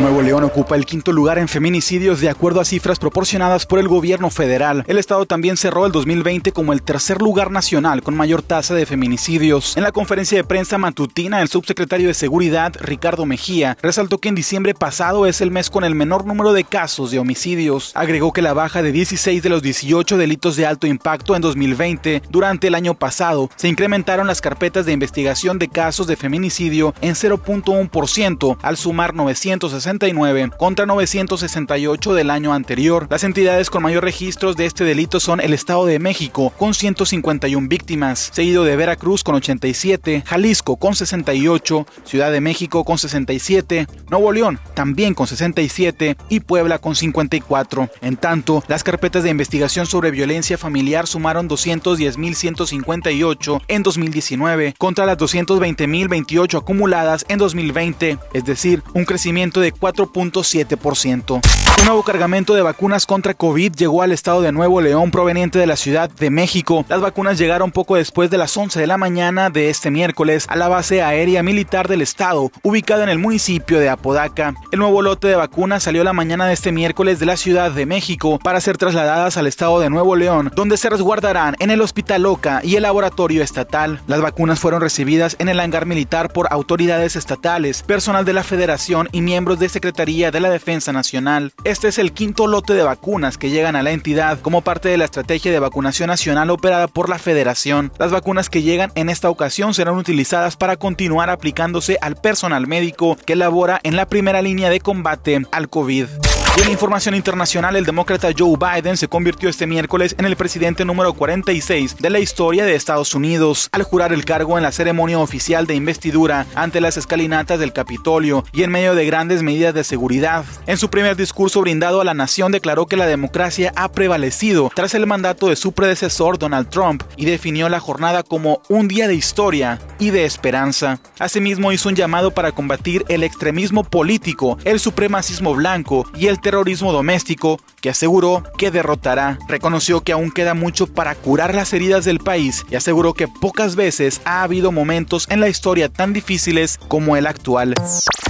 Nuevo León ocupa el quinto lugar en feminicidios de acuerdo a cifras proporcionadas por el gobierno federal. El estado también cerró el 2020 como el tercer lugar nacional con mayor tasa de feminicidios. En la conferencia de prensa matutina, el subsecretario de Seguridad, Ricardo Mejía, resaltó que en diciembre pasado es el mes con el menor número de casos de homicidios. Agregó que la baja de 16 de los 18 delitos de alto impacto en 2020 durante el año pasado se incrementaron las carpetas de investigación de casos de feminicidio en 0.1% al sumar 960 contra 968 del año anterior. Las entidades con mayor registros de este delito son el Estado de México con 151 víctimas, seguido de Veracruz con 87, Jalisco con 68, Ciudad de México con 67, Nuevo León también con 67 y Puebla con 54. En tanto, las carpetas de investigación sobre violencia familiar sumaron 210.158 en 2019 contra las 220.028 acumuladas en 2020, es decir, un crecimiento de 4.7%. Un nuevo cargamento de vacunas contra COVID llegó al estado de Nuevo León proveniente de la Ciudad de México. Las vacunas llegaron poco después de las 11 de la mañana de este miércoles a la base aérea militar del estado, ubicada en el municipio de Apodaca. El nuevo lote de vacunas salió la mañana de este miércoles de la Ciudad de México para ser trasladadas al estado de Nuevo León, donde se resguardarán en el Hospital Loca y el laboratorio estatal. Las vacunas fueron recibidas en el hangar militar por autoridades estatales, personal de la Federación y miembros de Secretaría de la Defensa Nacional. Este es el quinto lote de vacunas que llegan a la entidad como parte de la estrategia de vacunación nacional operada por la Federación. Las vacunas que llegan en esta ocasión serán utilizadas para continuar aplicándose al personal médico que labora en la primera línea de combate al COVID. En información internacional, el demócrata Joe Biden se convirtió este miércoles en el presidente número 46 de la historia de Estados Unidos al jurar el cargo en la ceremonia oficial de investidura ante las escalinatas del Capitolio y en medio de grandes medidas de seguridad. En su primer discurso brindado a la nación declaró que la democracia ha prevalecido tras el mandato de su predecesor Donald Trump y definió la jornada como un día de historia y de esperanza. Asimismo hizo un llamado para combatir el extremismo político, el supremacismo blanco y el terrorismo doméstico, que aseguró que derrotará. Reconoció que aún queda mucho para curar las heridas del país y aseguró que pocas veces ha habido momentos en la historia tan difíciles como el actual.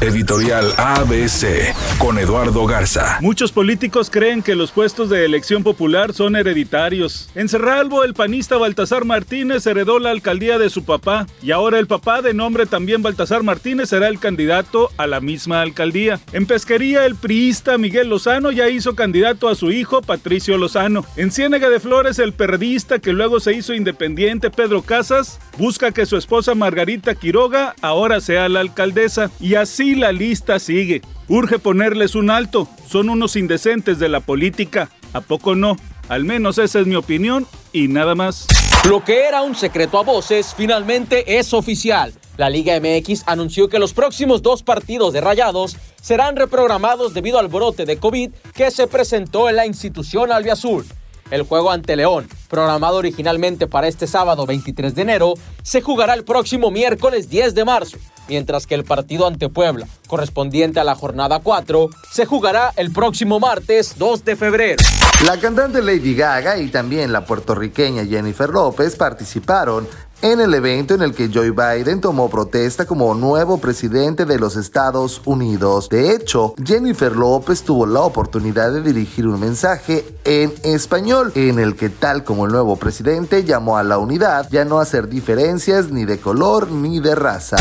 Editorial ABC con Eduardo Garza. Muchos políticos creen que los puestos de elección popular son hereditarios. En Cerralbo, el panista Baltasar Martínez heredó la alcaldía de su papá y ahora el papá de nombre también Baltasar Martínez será el candidato a la misma alcaldía. En Pesquería, el priista Miguel Lozano ya hizo candidato a su hijo Patricio Lozano. En Ciénega de Flores, el periodista que luego se hizo independiente Pedro Casas busca que su esposa Margarita Quiroga ahora sea la alcaldesa y así la lista sigue. Urge ponerles un alto. Son unos indecentes de la política. ¿A poco no? Al menos esa es mi opinión y nada más. Lo que era un secreto a voces finalmente es oficial. La Liga MX anunció que los próximos dos partidos de Rayados serán reprogramados debido al brote de COVID que se presentó en la institución albiazul. El juego ante León, programado originalmente para este sábado 23 de enero, se jugará el próximo miércoles 10 de marzo mientras que el partido ante Puebla, correspondiente a la jornada 4, se jugará el próximo martes 2 de febrero. La cantante Lady Gaga y también la puertorriqueña Jennifer López participaron en el evento en el que Joe Biden tomó protesta como nuevo presidente de los Estados Unidos. De hecho, Jennifer López tuvo la oportunidad de dirigir un mensaje en español en el que tal como el nuevo presidente llamó a la unidad, ya no hacer diferencias ni de color ni de raza.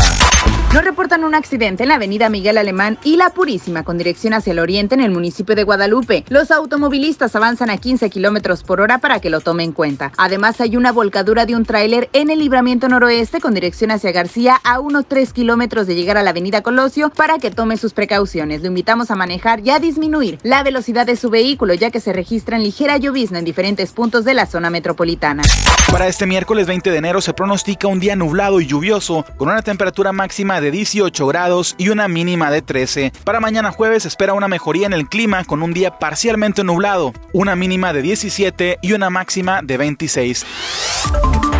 Nos reportan un accidente en la avenida Miguel Alemán y La Purísima con dirección hacia el oriente en el municipio de Guadalupe. Los automovilistas avanzan a 15 kilómetros por hora para que lo tomen en cuenta. Además, hay una volcadura de un tráiler en el libramiento noroeste con dirección hacia García a unos 3 kilómetros de llegar a la avenida Colosio para que tome sus precauciones. Lo invitamos a manejar y a disminuir la velocidad de su vehículo ya que se registra en ligera llovizna en diferentes puntos de la zona metropolitana. Para este miércoles 20 de enero se pronostica un día nublado y lluvioso con una temperatura máxima de 18 grados y una mínima de 13. Para mañana jueves espera una mejoría en el clima con un día parcialmente nublado, una mínima de 17 y una máxima de 26.